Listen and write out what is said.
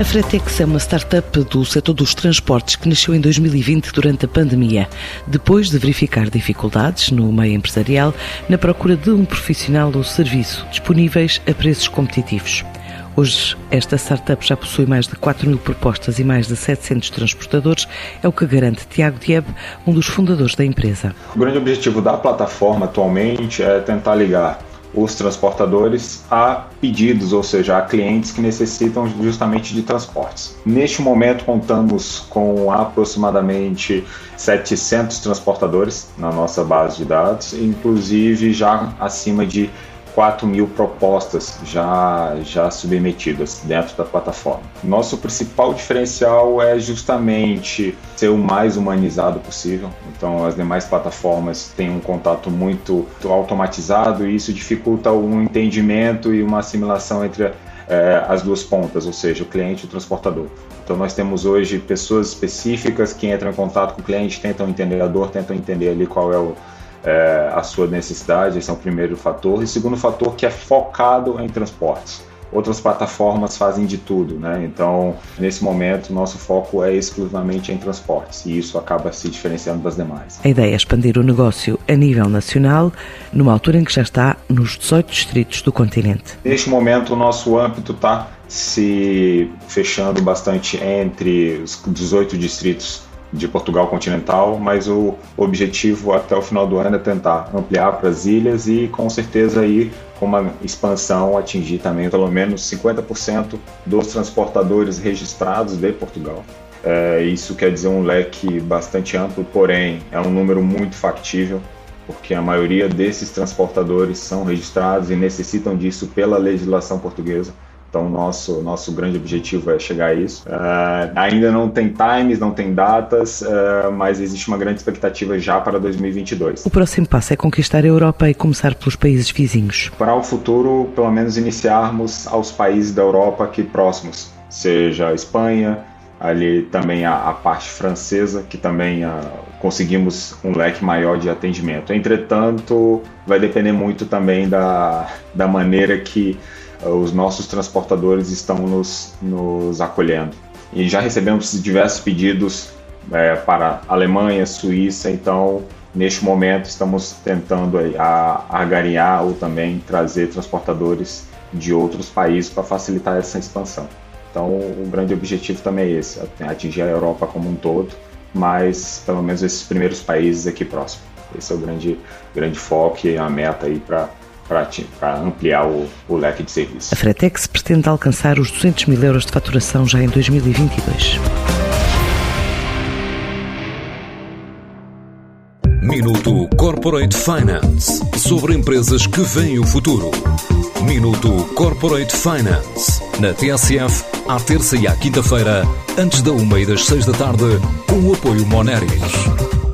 A Fretex é uma startup do setor dos transportes que nasceu em 2020 durante a pandemia, depois de verificar dificuldades no meio empresarial na procura de um profissional ou serviço disponíveis a preços competitivos. Hoje, esta startup já possui mais de 4 mil propostas e mais de 700 transportadores, é o que garante Tiago Dieb, um dos fundadores da empresa. O grande objetivo da plataforma atualmente é tentar ligar os transportadores a pedidos, ou seja, a clientes que necessitam justamente de transportes. Neste momento, contamos com aproximadamente 700 transportadores na nossa base de dados, inclusive já acima de 4 mil propostas já, já submetidas dentro da plataforma. Nosso principal diferencial é justamente ser o mais humanizado possível. Então, as demais plataformas têm um contato muito automatizado e isso dificulta um entendimento e uma assimilação entre é, as duas pontas, ou seja, o cliente e o transportador. Então, nós temos hoje pessoas específicas que entram em contato com o cliente, tentam entender a dor, tentam entender ali qual é o é, a sua necessidade, esse é o primeiro fator. E o segundo fator que é focado em transportes. Outras plataformas fazem de tudo, né? Então, nesse momento, nosso foco é exclusivamente em transportes e isso acaba se diferenciando das demais. A ideia é expandir o negócio a nível nacional, numa altura em que já está nos 18 distritos do continente. Neste momento, o nosso âmbito está se fechando bastante entre os 18 distritos de Portugal continental, mas o objetivo até o final do ano é tentar ampliar para as ilhas e com certeza aí com uma expansão atingir também pelo menos 50% dos transportadores registrados de Portugal. É, isso quer dizer um leque bastante amplo, porém é um número muito factível, porque a maioria desses transportadores são registrados e necessitam disso pela legislação portuguesa. Então, nosso, nosso grande objetivo é chegar a isso. Uh, ainda não tem times, não tem datas, uh, mas existe uma grande expectativa já para 2022. O próximo passo é conquistar a Europa e começar pelos países vizinhos. Para o futuro, pelo menos iniciarmos aos países da Europa aqui próximos, seja a Espanha, ali também a, a parte francesa, que também uh, conseguimos um leque maior de atendimento. Entretanto, vai depender muito também da, da maneira que os nossos transportadores estão nos, nos acolhendo. E já recebemos diversos pedidos é, para Alemanha, Suíça, então neste momento estamos tentando a, a ou também trazer transportadores de outros países para facilitar essa expansão. Então o grande objetivo também é esse, atingir a Europa como um todo, mas pelo menos esses primeiros países aqui próximos. Esse é o grande, grande foco e a meta aí para para ampliar o, o, leque de serviços. A Fretex pretende alcançar os 200 mil euros de faturação já em 2022. Minuto Corporate Finance sobre empresas que veem o futuro. Minuto Corporate Finance na TSF, à terça e à quinta-feira, antes da uma e das seis da tarde, com o apoio Moneris.